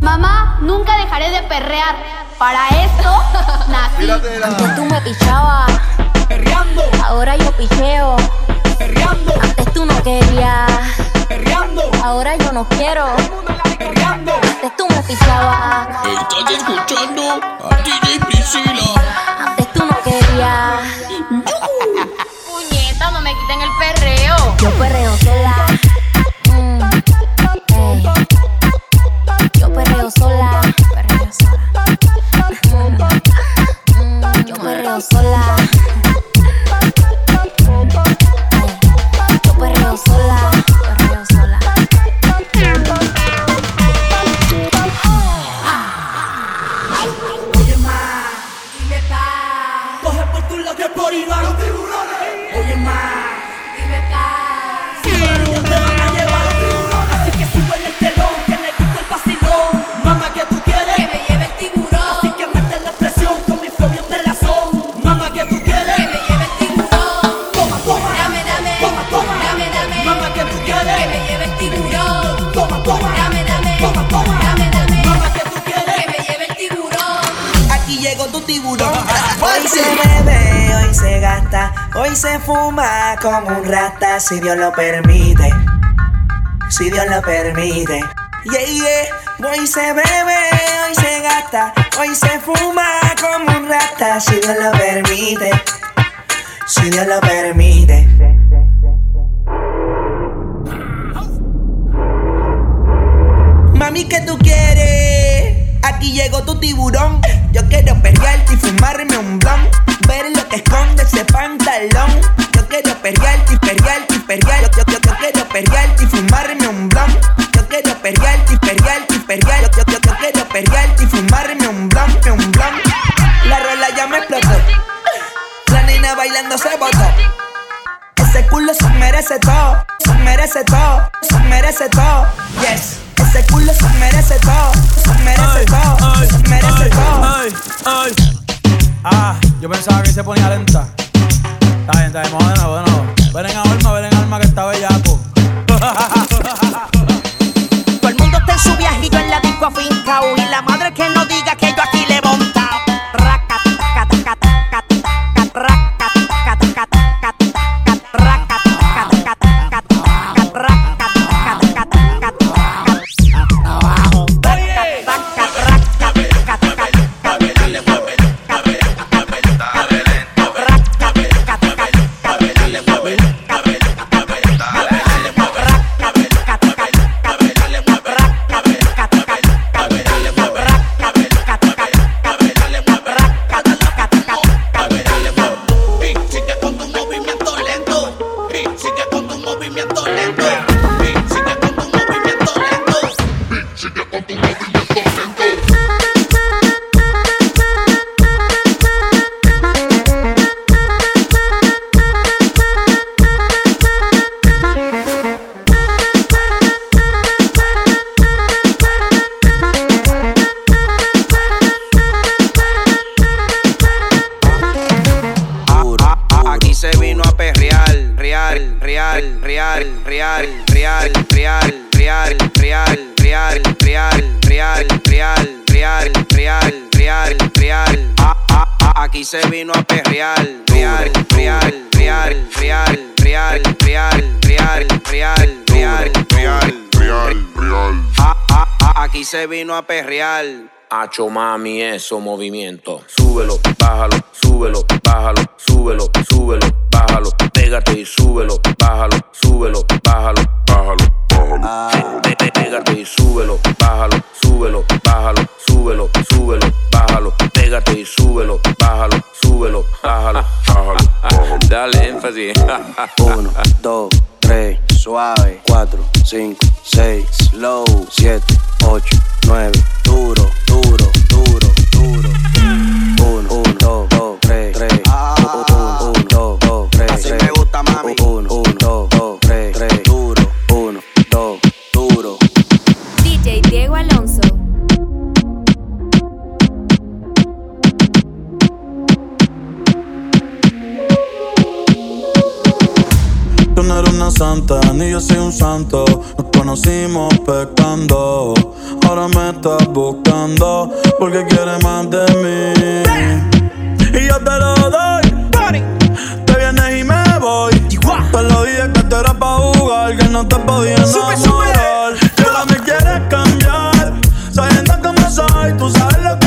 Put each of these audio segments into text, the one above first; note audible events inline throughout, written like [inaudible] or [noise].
Mamá, nunca dejaré de perrear. Para esto [laughs] nací. Antes tú me pichabas, Perreando, ahora yo picheo. perreando, Antes tú no querías, perreando, ahora yo no quiero. perreando. Antes tú me pichabas, Estás escuchando a DJ Priscila. antes tú no querías. [laughs] Puñeta, no me quiten el perreo. Yo perreo sola. Sola. Se bebe, hoy se gasta, hoy se fuma como un rata, si Dios lo permite. Si Dios lo permite. Yeah, yeah. Hoy se bebe, hoy se gasta, hoy se fuma como un rata, si Dios lo permite. Si Dios lo permite. Mami, ¿qué tú quieres? Aquí llegó tu tiburón. Yo quiero perrearte y fumarme un blunt. Ver lo que esconde ese pantalón. Yo quiero perrearte y perrearte y perrear. Yo, yo, yo, quiero perrearte y fumarme un blunt. Yo quiero perrearte y perrearte y perrear. Yo, yo, yo, quiero perrearte y fumarme un blunt, un blunt. La rola ya me explotó. La nena bailando se botó. Ese culo se merece todo, merece todo, se merece todo. Yes. Ese culo se merece todo, se merece todo, se merece todo. ay, ay. Ah, yo pensaba que se ponía lenta. Está bien, está bien, vamos de nuevo, de nuevo. Ven en alma, ven en real, real, real, real, real, real, real, real, real, real, real, real. Ah, ah, ah, Aquí se vino a perrear. Hacho mami, eso movimiento. Súbelo, bájalo, súbelo, bájalo, súbelo, súbelo, bájalo. Pégate y súbelo, bájalo, súbelo, bájalo, bájalo, bájalo. Pégate y súbelo, bájalo, súbelo, bájalo, súbelo, súbelo, bájalo. Pégate y súbelo, bájalo, súbelo, bájalo, bájalo. Dale énfasis. Uno, dos, tres, suave. Cuatro, cinco, seis, slow. Siete, ocho, nueve, duro, duro, duro, duro. Uno, uno, dos, dos, tres, tres. Uno, uno, dos, dos, tres, Así me gusta, mami. Uno, santa, ni yo soy un santo. Nos conocimos pecando. Ahora me estás buscando porque quieres más de mí. Y yo te lo doy. Te vienes y me voy. Te lo dije que tú eras pa' jugar, que no te podía enamorar. Y ahora me quieres cambiar, sabiendo cómo soy, tú sabes lo que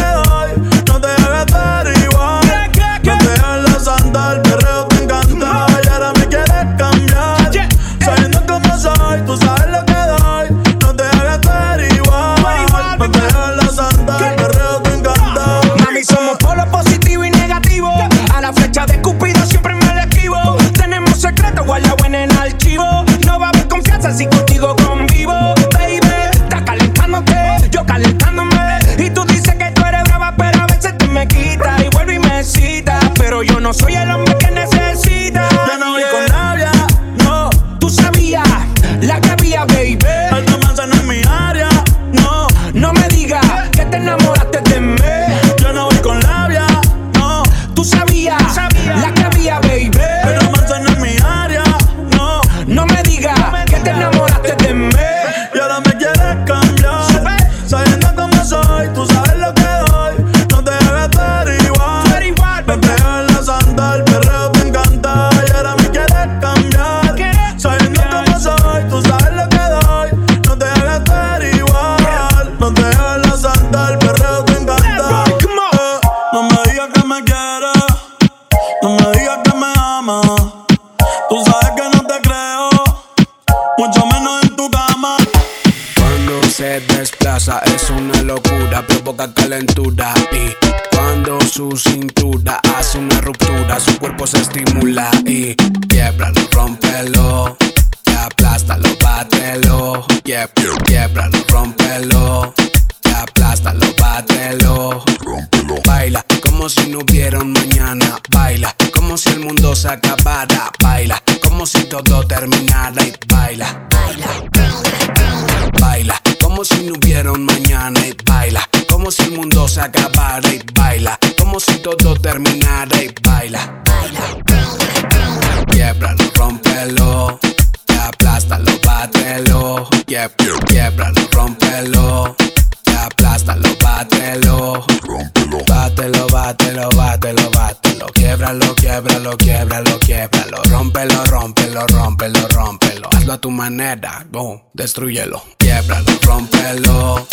destruyelo. Quiebralo rómpelo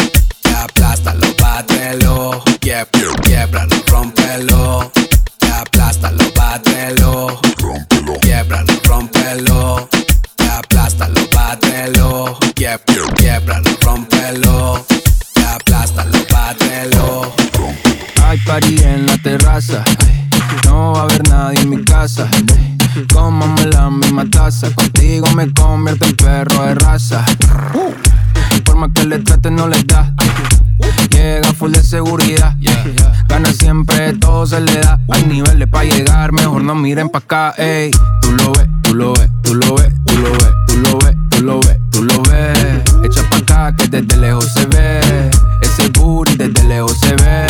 y aplástalo bátelo. Quieb- quiebralo rómpelo y aplástalo bátelo. Quiebralo rómpelo y aplástalo bátelo. Quieb- quiebralo rómpelo y aplástalo bátelo Hay party en la terraza. No va a haber nadie en mi casa. Cómame la misma taza. Contigo me convierto en perro de raza. Por más que le trate, no le da. Llega full de seguridad. Gana siempre, todo se le da. Hay niveles para llegar, mejor no miren pa' acá. Ey, tú lo ves, tú lo ves, tú lo ves, tú lo ves, tú lo ves, tú lo ves, tú lo ves. Echa pa' acá que desde lejos se ve. Ese booty desde lejos se ve.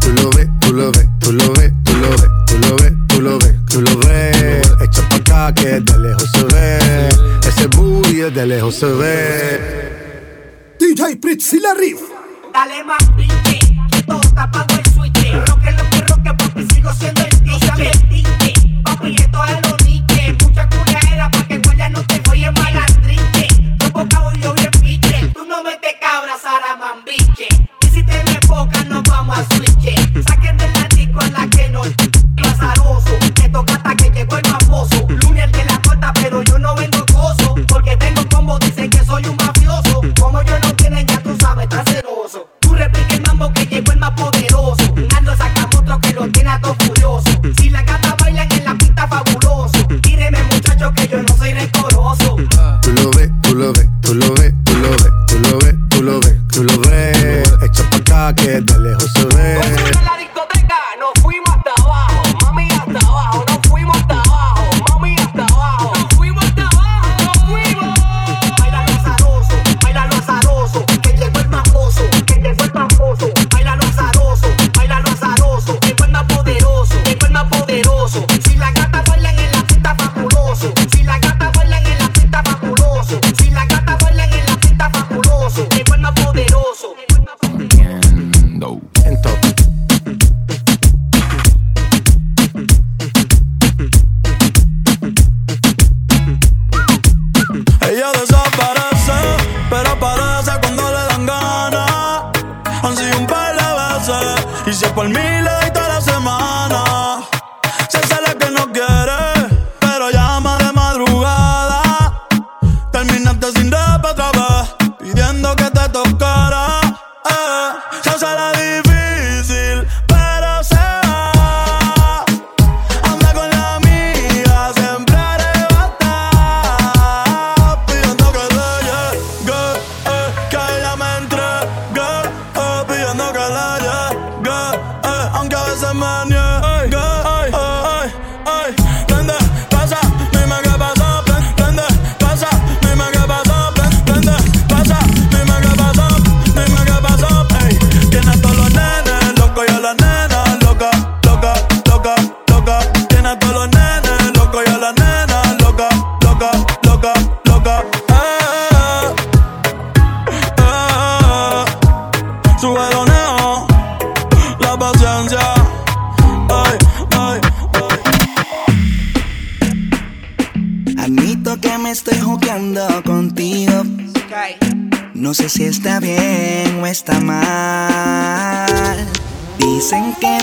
Tú lo ves, tú lo ves, tú lo ves, tú lo ves, tú lo ves, tú lo ves, tú lo ves. Echa pa' acá que de lejos se ve. Ese booty de lejos se ve. DJ Pritz y la Riff. Dale más pinche, que todo está pago el switch. Roque lo que roque, papi, sigo siendo el DJ. Pinche, papi, esto es lo combo, dicen que soy un mafioso. Como yo no tienen, ya tú sabes, está celoso. Tú repique el mambo que llegó el más poderoso. Ando sacamos otro que lo tiene a todo furioso. Si la gata bailan en la pista fabuloso. Tíreme muchacho que yo no soy rencoroso. Tú lo ves, tú lo ves, tú lo ves, tú lo ves, tú lo ves, tú lo ves, tú lo ves. Echa pa' acá que de lejos se ve.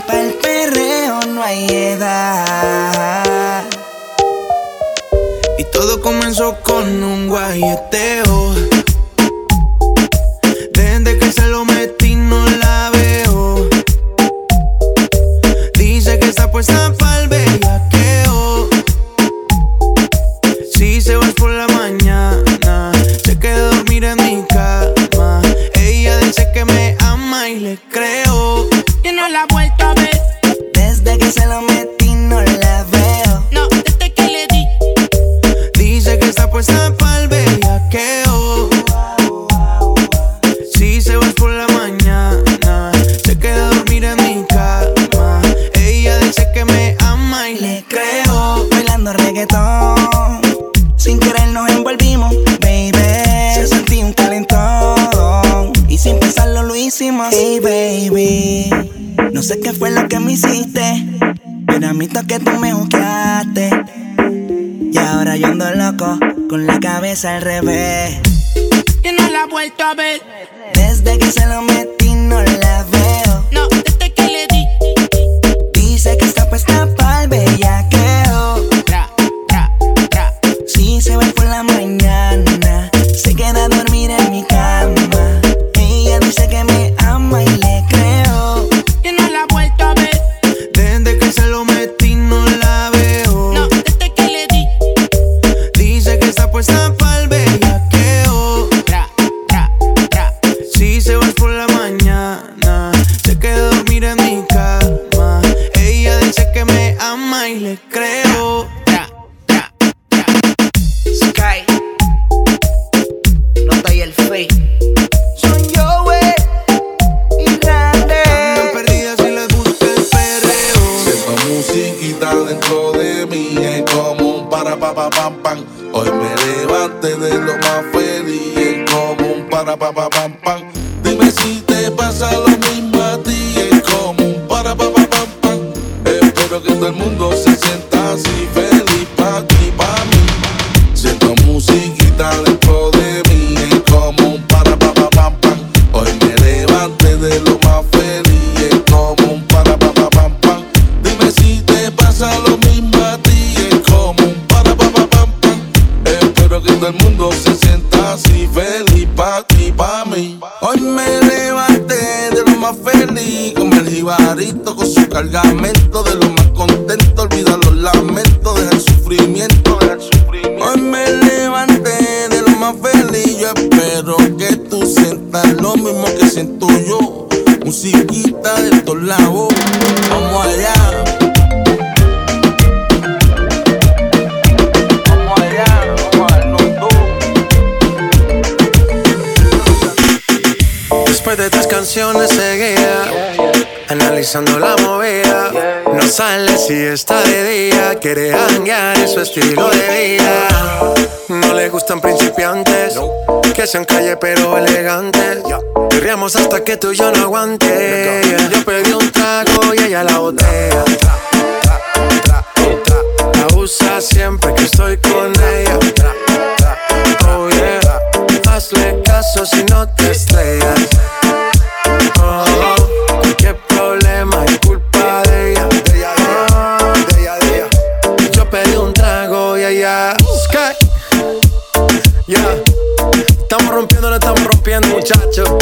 Para el perreo no hay edad. Y todo comenzó con un guayeteo. es al revés. Y no la ha vuelto a ver. ba ba ba sale si está de día. Quiere hanguear en su estilo de vida. No le gustan principiantes, que sean calle pero elegantes. Querríamos hasta que tú y yo no aguante. Yo pedí un trago y ella la botea. La usa siempre que estoy con ella. Oh yeah, hazle caso si no te estrellas. Oh, muchacho.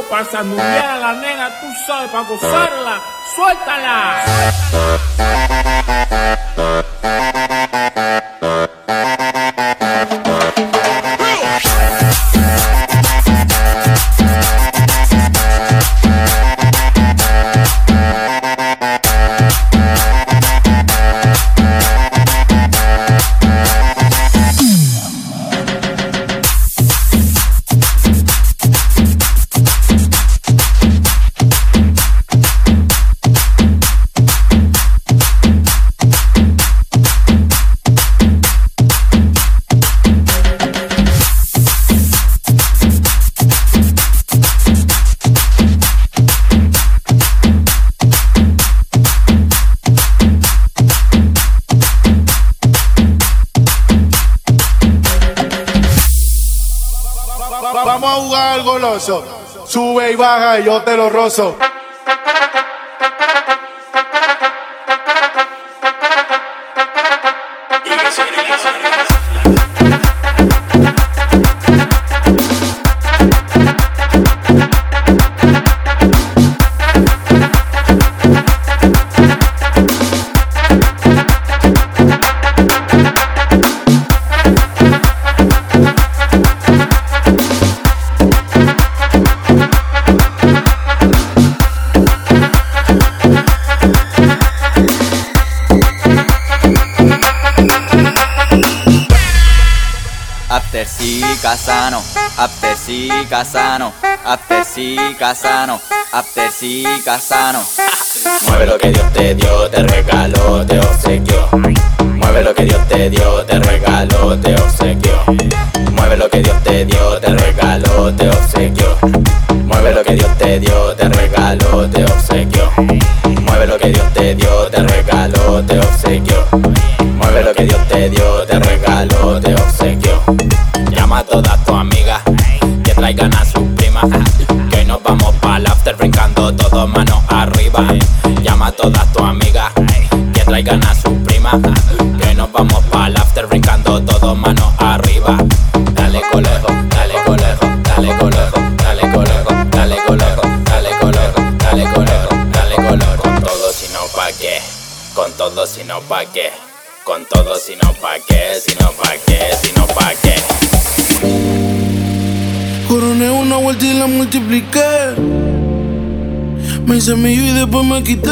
Para sanudear a la nena, tú sabes, para gozarla. ¡Suéltala! Y yo te lo rozo. Aptesi Casano, Aptesi Casano, Aptesi Casano, Aptesi Casano. Mueve lo que Dios te dio, te regaló, te obsequió. Mueve lo que Dios te dio, te regaló, te obsequió. Mueve lo que Dios te dio, te regaló, te obsequió. Mueve lo que Dios te dio, te regaló, te obsequió. Mueve lo que Dios te dio, te regaló, te obsequió. Mueve lo que Dios te dio, te regaló, te obsequió. Que hoy nos vamos para after brincando todos manos arriba. Llama a todas tus amigas que traigan a sus primas. Que hoy nos vamos para after brincando todos manos arriba. Dale colejo, dale colejo, dale colejo, dale colejo, dale colejo, dale colejo, dale colejo, dale colejo. Con todo si no pa' qué, con todo si no pa' qué. Con todo si no pa' qué, si no pa' qué, si no pa' qué. Coroné una vuelta y la multipliqué. Me hice millo y después me quité.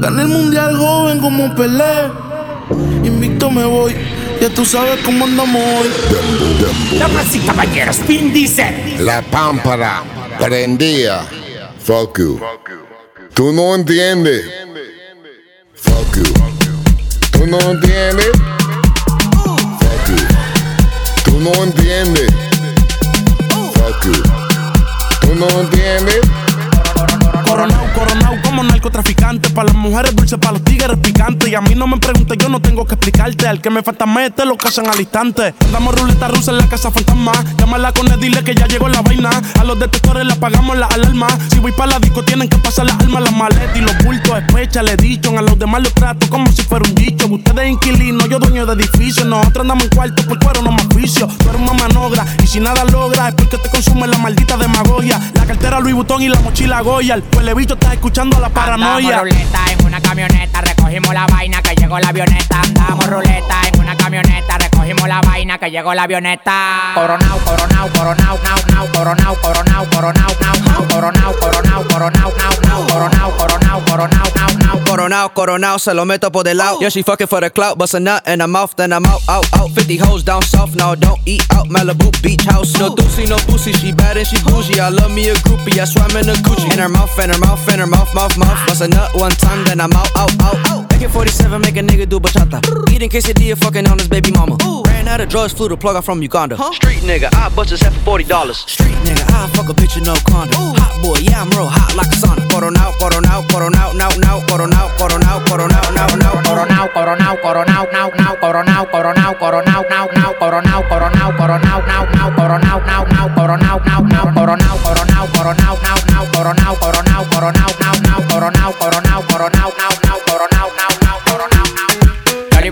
Gané el mundial joven como Pelé. Invicto me voy. Ya tú sabes cómo andamos hoy. Damas y caballeros, Vin Diesel. La pámpara prendía. Fuck you. Tú no entiendes. Fuck you. Tú no entiendes. No entiendes. Fuck you. Tú no entiendes. Coronao, coronao como narcotraficante. Para las mujeres dulces, para los tigres picantes. Y a mí no me preguntes, yo no tengo que explicarte. Al que me falta mete, lo casan al instante. Andamos ruleta rusa en la casa fantasma. Llámala con él, dile que ya llegó la vaina. A los detectores le apagamos la alarma. Si voy para la disco, tienen que pasar las armas, las maletas y los bultos. Especha, le dicho. A los demás los trato como si fuera un dicho. Ustedes inquilinos, yo dueño de edificio. Nosotros andamos en cuarto por cuero, no más vicio. Tú eres una manogra y si nada logra es porque te consume la maldita demagogia. La cartera Louis Vuitton y la mochila Goya. El bicho está escuchando la paranoia. Andamos ruleta en una camioneta, recogimos la vaina que llegó la avioneta. Andamos ruleta en una camioneta, recogimos la vaina que llegó la avioneta. Coronao, coronao, coronao, nao, nao, coronao, coronao, coronao, nao, nao, coronao, coronao, coronao, nao, nao, coronao, coronao, coronao, nao, nao. Coronao, coronao, se lo meto por del lado. Yeah, she fucking for the clout, bust a nut in her mouth, then I'm out, out, out. 50 hoes down south, now don't eat out. Malibu beach beach house. No doozy, no pussy, she bad and she bougie. I love me a groupie, I swam in a Gucci. In her mouth, and her mouth, and her mouth, mouth, mouth. Bust a nut one time, then I'm out, out, out, out. Back in 47, make a nigga do bachata. Eating quesadilla, fucking on his baby mama. Ran out of drugs, flew the plug out from Uganda. Street nigga, I bust his head for $40. Street nigga, I fuck a bitch in no condom. Hot boy, yeah, I'm real hot like a sauna. Coronao, coronao, coronao, now, now, coronao, coronao, coronao, now, now, Coronao, coronao, coronao, now, now, coronao, coronao, coronao, now, now, coronao, coronao, coronao, now, now, coronao, now, now, coronao, now, now, coronao, coronao, coronao, now, now, coronao, coronao, coronao, now, now, coronao, coronao, coronao, now,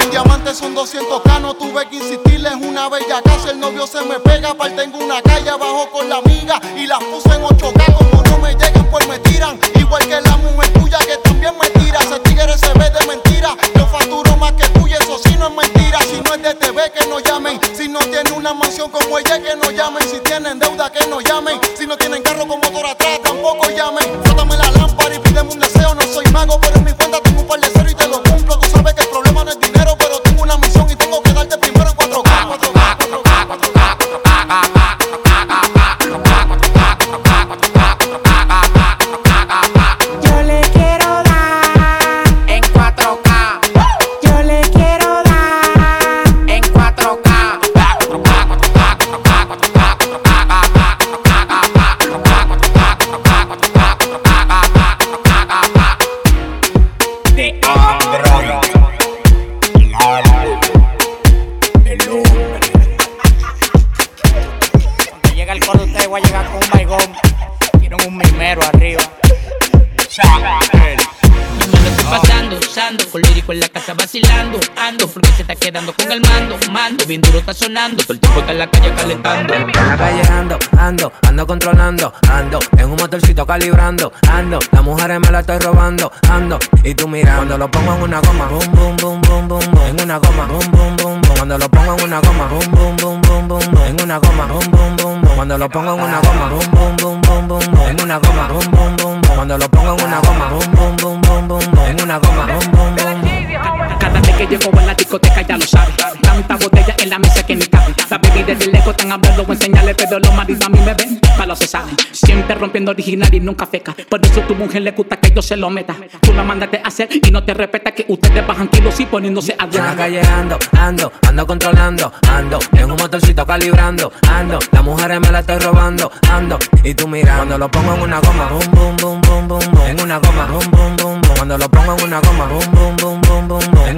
En diamante son 200k, no tuve que insistirles una bella casa. El novio se me pega, aparte tengo una calle abajo con la amiga. Y las puse en 8k, como no me llegan, pues me tiran. Igual que la mujer tuya que también me tira. Ese tigre se ve de mentira. Yo facturo más que tú y eso sí no es mentira. Si no es de TV, que no llamen. Si no tiene una mansión como ella, que no llamen. Si tienen deuda, que no llamen. Está sonando, todo el tiempo está en la calle calentando. En la calle ando, ando, ando controlando, ando, en un motorcito calibrando, ando, las mujeres me la estoy robando, ando, y tú mira, cuando lo pongo en una goma, boom, boom, boom, boom, boom, boom, en una goma, boom, boom, boom, boom, cuando lo pongo en una goma, boom, boom, boom, boom, boom, boom, en una goma, boom, boom, boom, boom, cuando lo pongo en una goma, boom, boom, boom, boom, boom, boom, en una goma, boom, boom, boom, boom, cuando lo pongo en una goma, boom, boom, boom, boom, boom, boom, en una goma, boom, boom, boom, boom. Cada vez que llego a la discoteca ya lo sabe. Tanta botella en la mesa que ni cabe. La baby desde lejos están hablando o enseñarle, pero los maridos a mí me ven. Malo se sabe. Siempre rompiendo original y nunca feca. Por eso tu mujer le gusta que yo se lo meta. Tú la mandaste a hacer y no te respeta que ustedes bajan kilos y poniéndose a En la calle ando, ando, ando controlando, ando, en un motorcito calibrando, ando, las mujeres me la estoy robando, ando, y tú mira, cuando lo pongo en una goma, boom, boom, boom, boom, boom, boom, en una goma, boom, boom, boom, boom, cuando lo pongo en una goma, boom, boom, boom, boom, boom, boom,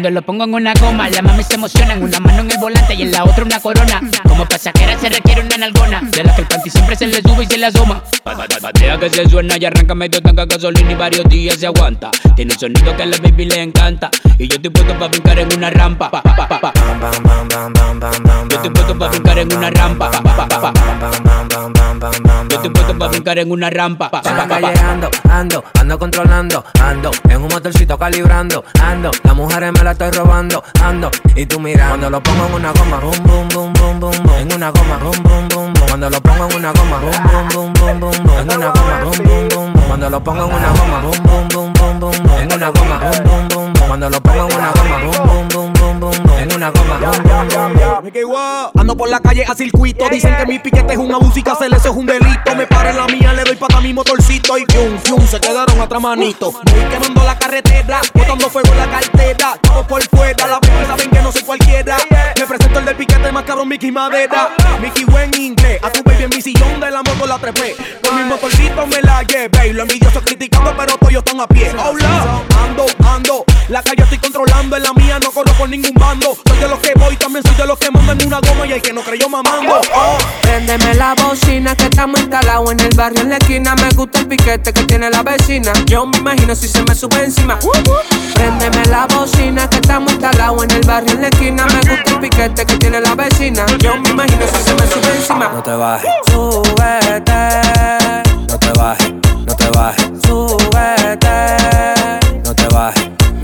Cuando lo pongo en una goma, la mami se emociona. En una mano en el volante y en la otra una corona. Como pasajera se requiere una nalgona. De la que el panty siempre se le sube y se le asoma. Batea que se suena y arranca medio tanga gasolina y varios días se aguanta. Tiene sonido que a la baby le encanta. Y yo estoy puesto para brincar en una rampa. Pa, pa, pa, pa. Yo estoy puesto para brincar en una rampa. Pa, pa, pa, pa. Yo estoy puesto para brincar en una rampa. Ando, ando, ando controlando, ando, en un motorcito calibrando, ando, las mujeres me la estoy robando, ando, y tú mira, cuando lo pongo en una goma, boom, boom, boom, boom, boom, boom, en una goma, boom, boom, boom, boom, cuando lo pongo en una goma, boom, boom, boom, boom, boom, boom, en una goma, boom, boom, boom, boom, cuando lo pongo en una goma, boom, boom, boom, boom, boom, boom, en una goma, boom, boom, boom, boom, cuando lo pongo en una goma, boom, boom, boom, boom, boom, boom, en una goma, boom, boom, boom, boom. Ando por la calle a circuito. Dicen que mi piquete es una música, se les es un delito. Me pare la mía, le doy para mi motorcito. Y fium, fium, se quedaron atrás manito. Voy quemando la carretera, botando fuego en la cartera. Todo por fuera, la baby saben que no soy cualquiera. Me presento el del piquete más cabrón, Mickey Madera. Mickey buen inglés, a tu baby en mi sillón de la moto la trepé. Con mi motorcito me la llevé. Y los envidiosos criticando, pero todos están a pie. Hola, ando, ando. La calle estoy controlando, en la mía no corro por ningún bando. Soy de los que voy, también soy de los que mando en una goma y el que no creyó mamando. Oh. Préndeme la bocina que estamos instalados en el barrio en la esquina. Me gusta el piquete que tiene la vecina. Yo me imagino si se me sube encima. Préndeme la bocina que estamos instalados en el barrio en la esquina. Me gusta el piquete que tiene la vecina. Yo me imagino si se me sube encima. No te bajes, Súbete, no te bajes, no te bajes, súbete.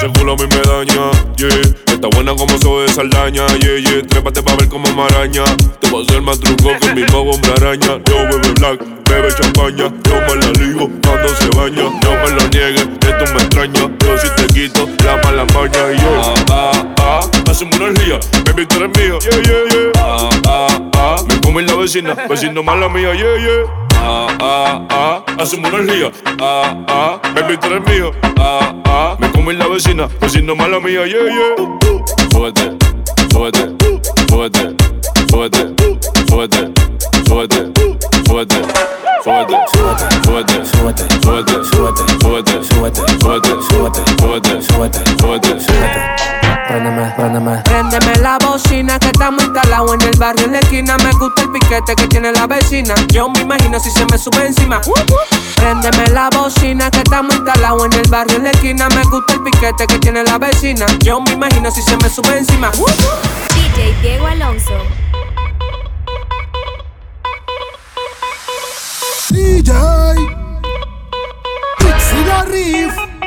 Ese culo a mí me daña, yeah. Está buena como soy de Saldaña, yeah, yeah. Trépate pa' ver como maraña. Te voy a hacer más truco que el mismo hombre araña. Yo bebe black, bebe champaña. Yo me la ligo cuando se baña. No me lo niegues, que tú me extrañas. Yo si te quito la mala maña. Y yo, ah, ah, ah. Hacemos una energía, baby, tú eres mío. Yeah, yeah, yeah. Ah, ah, ah. Come la vecina, vecino mala mía, yeah, yeah. Ah, ah, ah, hacemos energía. Ah, ah, baby, tú eres mío. Ah, ah, me come la vecina, vecino mala mía, yeah, yeah. Súbete, súbete, súbete, súbete, súbete, súbete. Súbete, súbete, súbete, súbete, súbete, súbete, súbete, súbete, súbete, súbete, súbete, súbete, súbete, súbete. Préndeme, préndeme. Préndeme la bocina que estamos instalados en el barrio en la esquina. Me gusta el piquete que tiene la vecina. Yo me imagino si se me sube encima. Préndeme la bocina que estamos instalados en el barrio en la esquina. Me gusta el piquete que tiene la vecina. Yo me imagino si se me sube encima. DJ Diego Alonso. DJ Pixie la Riff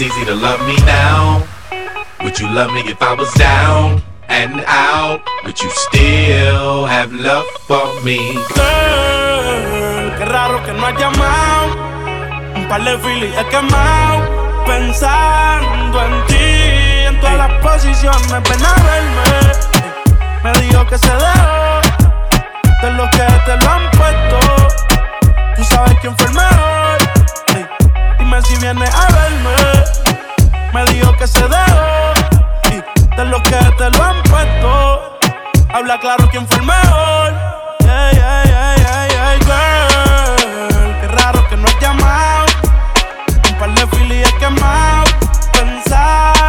it's easy to love me now. Would you love me if I was down and out? Would you still have love for me? Girl, qué raro que no has llamado. Un par de filis he quemado. Pensando en ti, en todas las posiciones. Ven a verme. Me dijo que se dejó de los que te lo han puesto. Tú sabes quién fue el mejor. Si vienes a verme. Me dijo que se dejó y de los que te lo han puesto. Habla claro quién fue el mejor. Ey, ey, ey, ey, ey, girl. Qué raro que no has llamado. Un par de filis he quemado. Pensando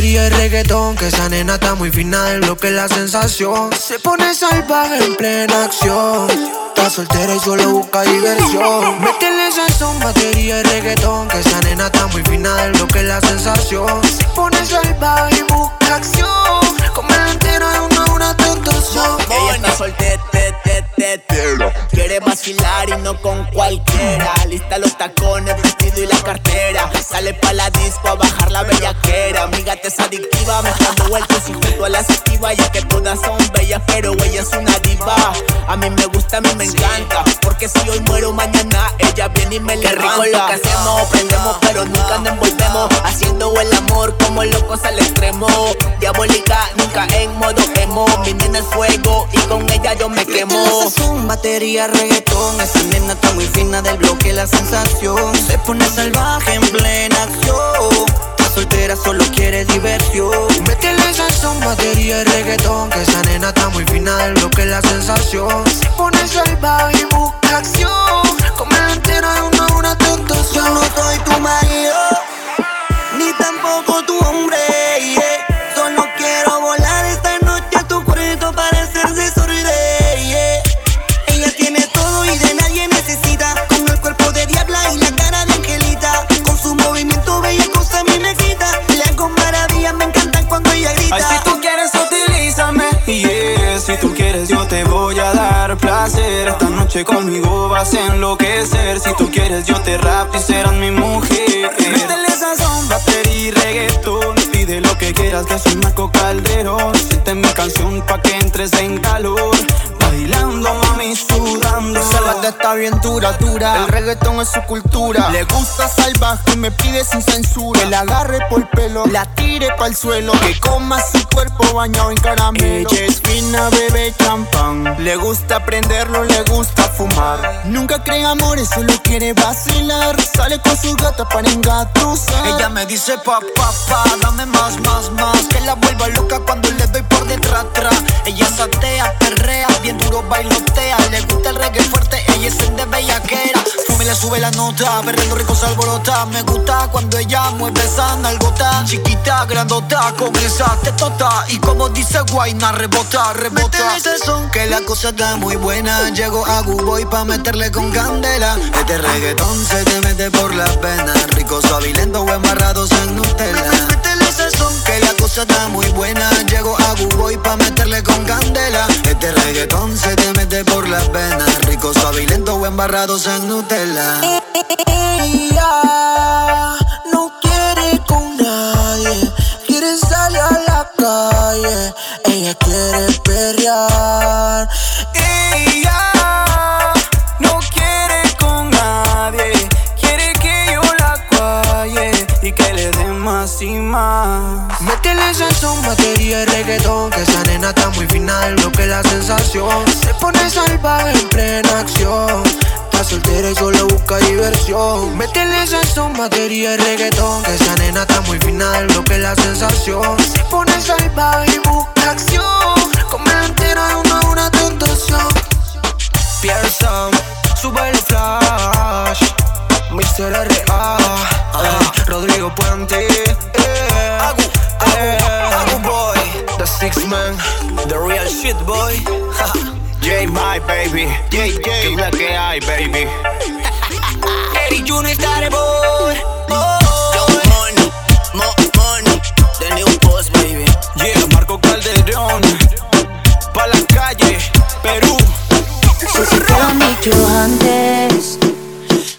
batería y reggaetón Que esa nena está muy fina de lo que es la sensación. Se pone salvaje en plena acción. Está soltera y solo busca diversión. Métele son batería y reggaetón Que esa nena está muy fina de lo que es la sensación. Se pone salvaje y busca acción el entero de una, una tentación Ella está soltera, te, te, te, te. quiere vacilar y no con cualquiera. Lista los tacones, vestido y la cartera. Sale pa' la disco a bajar la bellaquera. Mi gata es adictiva, mezclando vueltas y junto a la activa. Ya que todas son bellas, pero ella es una diva. A mí me gusta, a mí me encanta. Porque si hoy muero, mañana ella viene y me Qué levanta. rico lo que hacemos, prendemos, pero nunca nos envolvemos. Haciendo el amor como locos al extremo. Diabólica, nunca en modo emo. Mi nena es fuego y con ella yo me quemo. Son batería, reggaetón. Esa nena está muy fina del bloque, la sensación. Se pone salvaje en plena acción. Está soltera, solo quiere diversión. Métele son batería y reggaetón. Que esa nena está muy fina del bloque, la sensación. Se pone salvaje y busca acción noche conmigo vas a enloquecer. Si tú quieres, yo te rap y serás mi mujer. Métele sazón, batería y reggaetón. Pide lo que quieras, que soy Marco Calderón. Siente mi canción pa' que entres en calor. bailando, mami, sudando. Gata está bien dura, dura. El reggaetón es su cultura. Le gusta salvaje y me pide sin censura. Que la agarre por pelo, la tire pa'l suelo. Que coma su cuerpo bañado en caramelo. Ella es fina, bebe champán. Le gusta prenderlo, le gusta fumar. Nunca cree amores, solo quiere vacilar. Sale con su gata para engatusar. Ella me dice pa, pa, pa, dame más, más, más Que la vuelva loca cuando le doy por detrás, atrás Ella satea, perrea, bien duro bailotea Le gusta el reggae fuerte, ella es el de bellaquera. Le sube la nota, perdiendo rico se alborota Me gusta cuando ella mueve esa nalgota Chiquita, grandota, con esa tetota Y como dice Guayna, rebota, rebota. Métele ese son que la cosa está muy buena. Llego a Guboy pa' meterle con candela. Este reggaetón se te mete por las venas. Rico, suave y lento o embarrados en Nutella Son que la cosa está muy buena. Llego a Guboy pa' meterle con candela. Este reggaetón se te mete por las venas. Rico, suave y lento o embarrados en Nutella. Ella no quiere con nadie, quiere salir a la calle, ella quiere perrear. Ella más. Métele son materia y reggaetón, que esa nena está muy final, lo que la sensación. Se pone salvaje en plena acción. Está soltera y solo busca diversión. Métele son materia y reggaetón, que esa nena está muy final, lo que la sensación. Se pone salvaje y busca acción. Come entera de una una tentación. Pearson, sube. Mr. R.A. eh, Rodrigo Puente. eh, Agu, Agu, Agu boy. The six man. The real shit boy. J my baby. J J. Que es la que hay, baby. Eric Junior está de boy. Young money, more money. The new boss, baby. Yeah, Marco Calderón. Pa' la calle, Perú. Si dicho antes,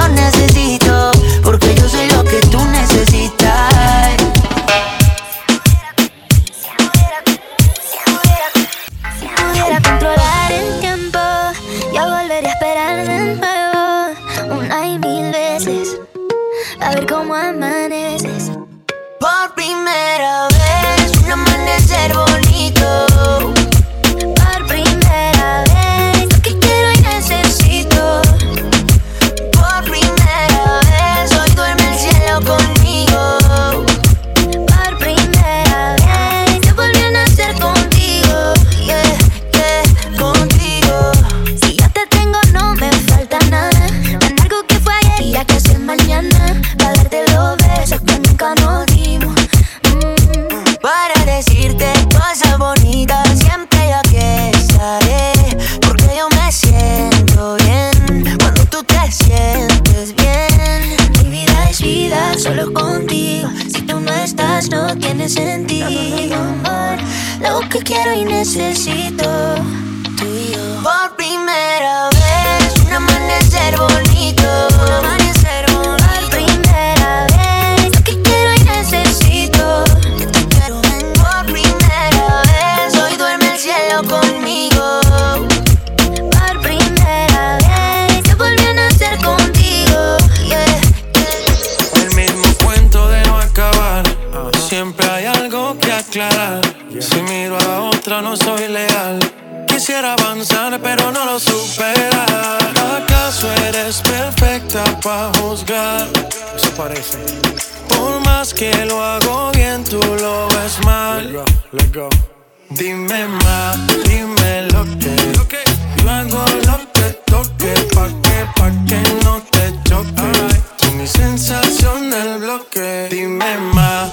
lo necesito, porque yo soy lo que tú necesitas. Si pudiera controlar el tiempo, yo volvería a esperar de nuevo una y mil veces a ver cómo amaneces. Por primera vez, un amanecer bonito. Por más que lo hago bien, tú lo ves mal. Dime más, dime lo que. Yo hago lo que toque, pa' que, pa' que no te choque. Tú mi sensación del bloque. Dime más,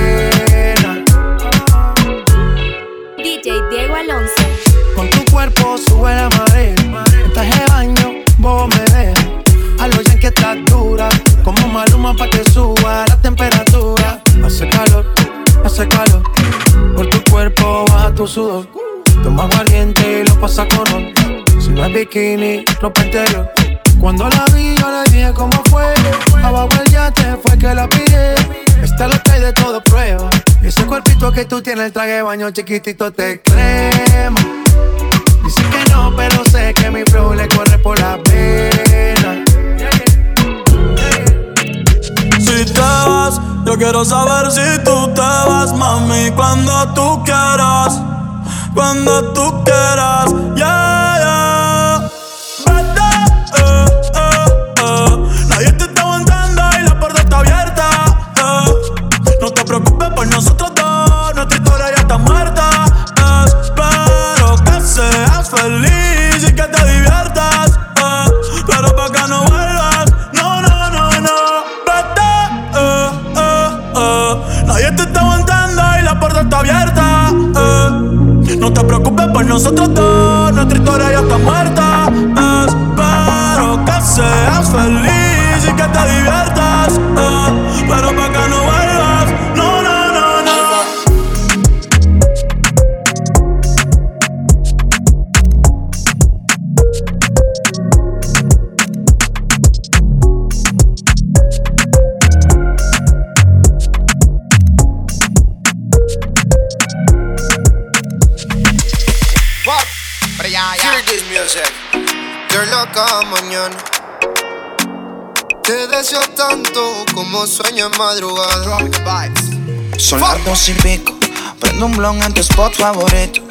DJ Diego Alonso. Con tu cuerpo sube la marea. Traje baño, vos me dejas. A lo ya que estás dura. Como maluma pa' que suba la temperatura. Hace calor, hace calor. Por tu cuerpo baja tu sudor. Toma aguardiente y lo pasa con. Si no es bikini, ropa interior. Cuando la vi, yo le dije cómo fue. Abajo el yate fue que la pide. Esta lo trae de todo prueba. Ese cuerpito que tú tienes, el traje baño chiquitito te crema. Dice que no, pero sé que mi flow le corre por la pena. Si te vas, yo quiero saber si tú te vas, mami, cuando tú quieras, cuando tú quieras. No te preocupes por nosotros dos, nuestra historia ya está muerta. Espero que seas feliz mañana. Te deseo tanto como sueño en madrugada. Son las dos y pico, Prendo un blon en tu spot favorito.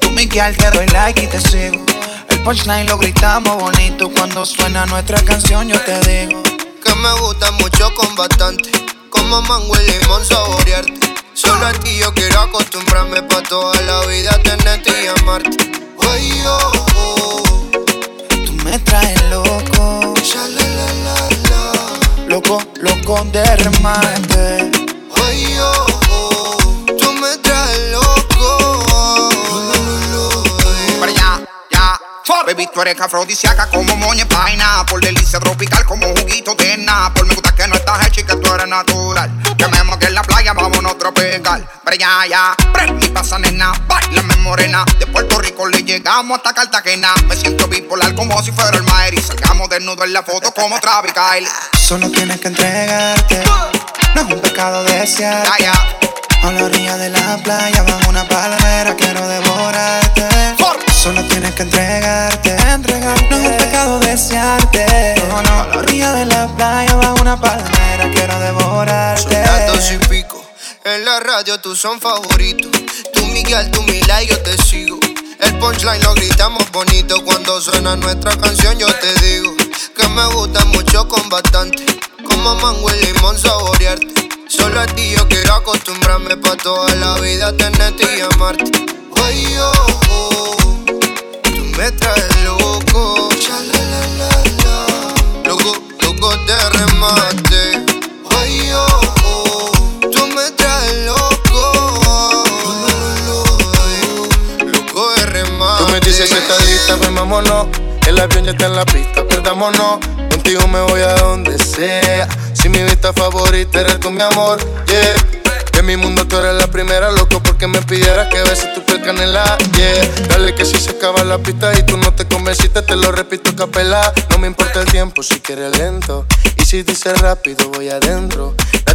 Tú, Miguel, te doy like y te sigo. El punchline lo gritamos bonito. Cuando suena nuestra canción, yo te digo. Que me gusta mucho con bastante. Como mango y limón saborearte. Solo a ti yo quiero acostumbrarme pa' toda la vida tenerte y amarte. Ay, oh, oh. Me traes loco. Loco, loco de remate. Ya. Baby, tú eres afrodisíaca como moña paina. Por delicia tropical como juguito de Por Me gusta que no estás hecha y que tú eres natural. Que me que en la playa, vámonos a tropical. Allá, ya. Y pasa, nena. Bailame morena. De Puerto Rico le llegamos hasta Cartagena. Me siento bipolar como si fuera el Maer. Y salgamos desnudo en la foto como Travis Kyle. Solo tienes que entregarte. No es un pecado desear. A la orilla de la playa, bajo una palmera, quiero devorarte. Solo tienes que entregarte, entregarte. No es un pecado desearte. No, no. A la orilla de la playa, bajo una palmera, quiero devorarte. Son las dos y pico. En la radio tú son favoritos. Tú Miguel, tú Mila y yo te sigo. El punchline lo gritamos bonito. Cuando suena nuestra canción, yo te digo que me gusta mucho con bastante. Como mango y limón saborearte. Solo a ti yo quiero acostumbrarme pa' toda la vida tenerte y amarte. Ay, oh, oh, me traes loco. Loco, loco de remate. Ay, oh, oh, tú me traes loco. Loco de remate. Tú me dices que estás lista, pues vámonos. El avión ya está en la pista, perdámonos. Contigo me voy a donde sea. Si mi vista favorita eres tú, mi amor, yeah. En mi mundo tú eres la primera, loco, porque me pidieras que beses tu piel canela, yeah. Dale que si se acaba la pista y tú no te convenciste, te lo repito capela. No me importa el tiempo si quieres lento. Y si dices rápido, voy adentro.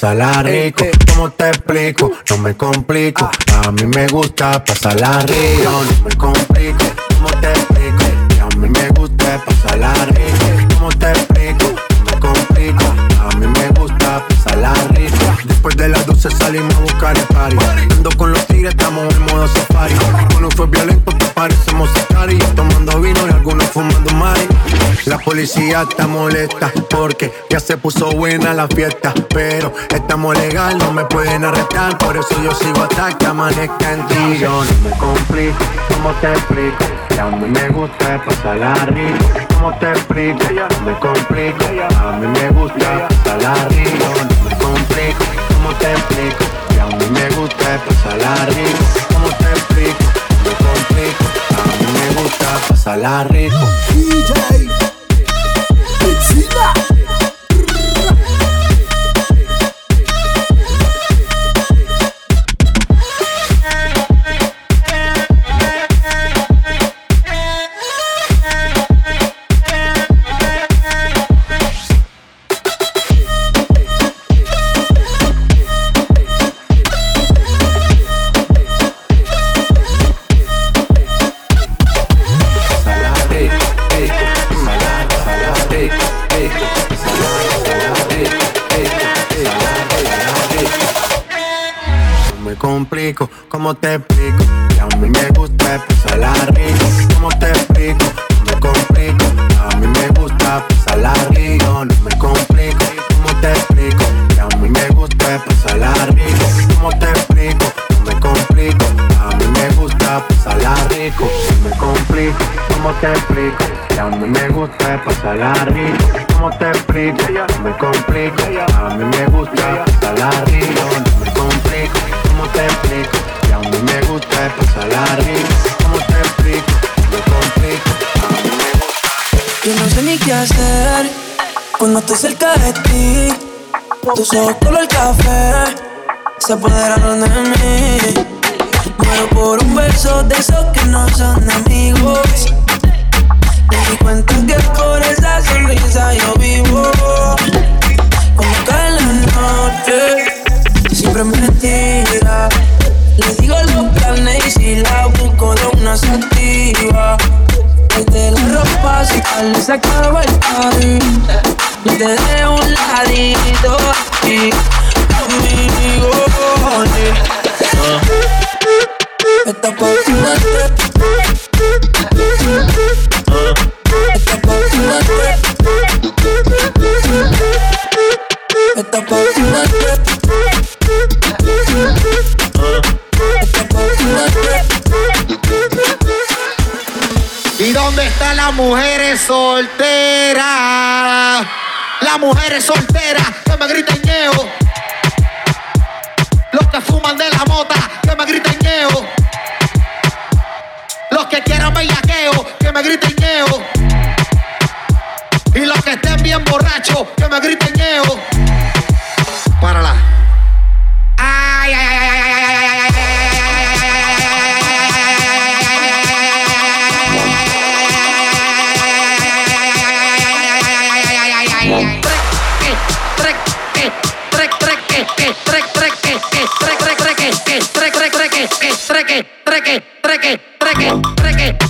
Pasarla rico. ¿Cómo te explico? No me complico. A mí me gusta pasarla rico. No me complico, ¿cómo te explico? Que a mí me gusta pasarla rico. ¿Cómo te explico? No me complico. A mí me gusta pasarla rico. Después de las 12 salimos a buscar el party. Estamos en modo safari. Uno fue violento, que parecemos safari. Tomando vino y algunos fumando mari. La policía está molesta porque ya se puso buena la fiesta. Pero estamos legal, no me pueden arrestar. Por eso yo sigo hasta que amanezca en ti. No me complico, ¿cómo te explico? A mí me gusta pasarla rico. ¿Cómo te explico? Me complico. A mí me gusta pasarla rico. No me complico, ¿cómo te explico? A mí me gusta pasarla rico. ¿Cómo te explico? Me complico. A mí me gusta pasarla rico. DJ ¿cómo te explico? Que a mí me gusta pasarla rico. ¿Cómo te explico? No me complico. A mí me gusta pasarla rico. No me complico. ¿Cómo te explico? Que a mí me gusta pasarla rico. ¿Cómo te explico? No me complico. A mí me gusta pasarla rico. No me complico. ¿Cómo te explico? Que a mí me gusta pasarla rico. ¿Cómo te explico? Me complico. A mí me gusta pasarla rico. No me complico. ¿Cómo te explico? A mí me gusta pasarla rico. ¿Cómo te explico? Me complico. A mí me gusta. Yo no sé ni qué hacer cuando estoy cerca de ti. Tus ojos color café se apoderaron de mí. Muero por un beso de esos que no son amigos. Me di cuenta que por esa sonrisa yo vivo. Como cae la noche, siempre me tira le digo los planes y si la busco de una sativa. Desde la ropa si tal se acaba el party. No te dejo un ladito aquí conmigo, honey. Esta pa' mujeres solteras? Las mujeres solteras que me griten ñeo. Los que fuman de la mota que me griten ñeo. Los que quieran bellaqueo que me griten ñeo. Y los que estén bien borrachos que me griten treque, treque, treque.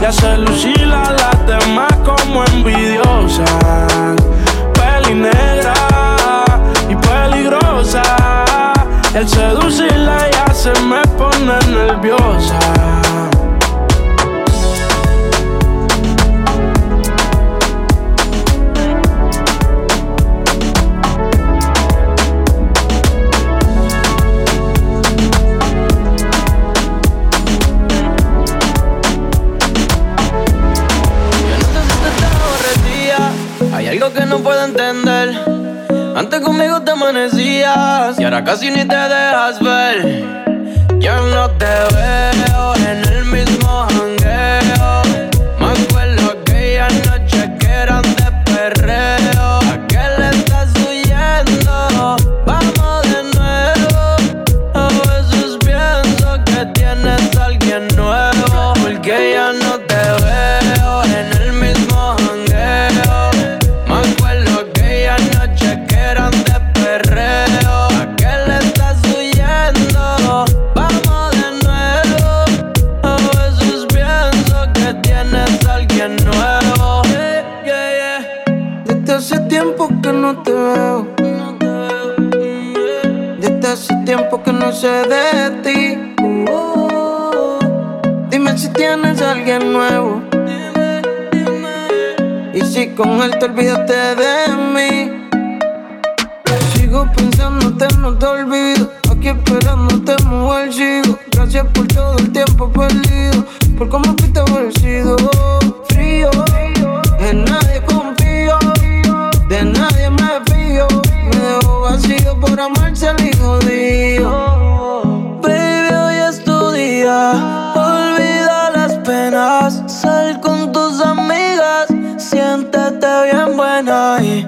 y hace lucir a las demás como envidiosas. Peli negra y peligrosa, el seducirla ya se me pone nerviosa. casi ni te dejas ver.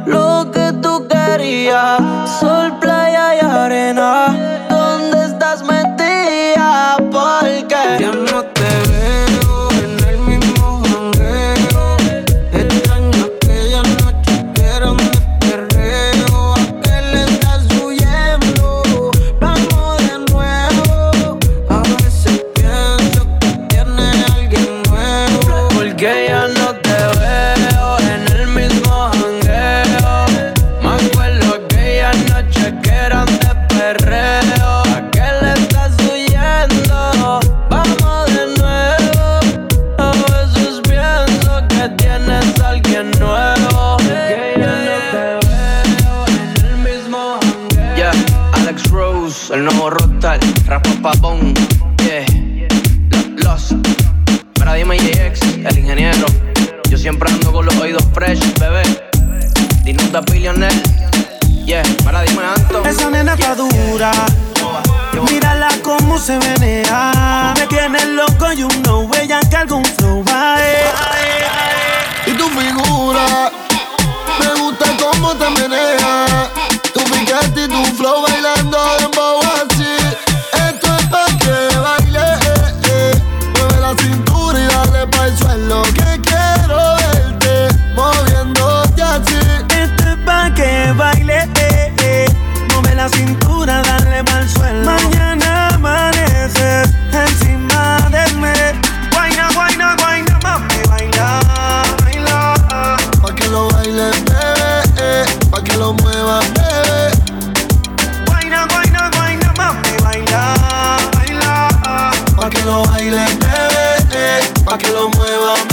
lo que tú querías. Sol, playa y arena. ¿Dónde estás metida? Porque ya no te veo. dile bebé, eh, pa' que lo mueva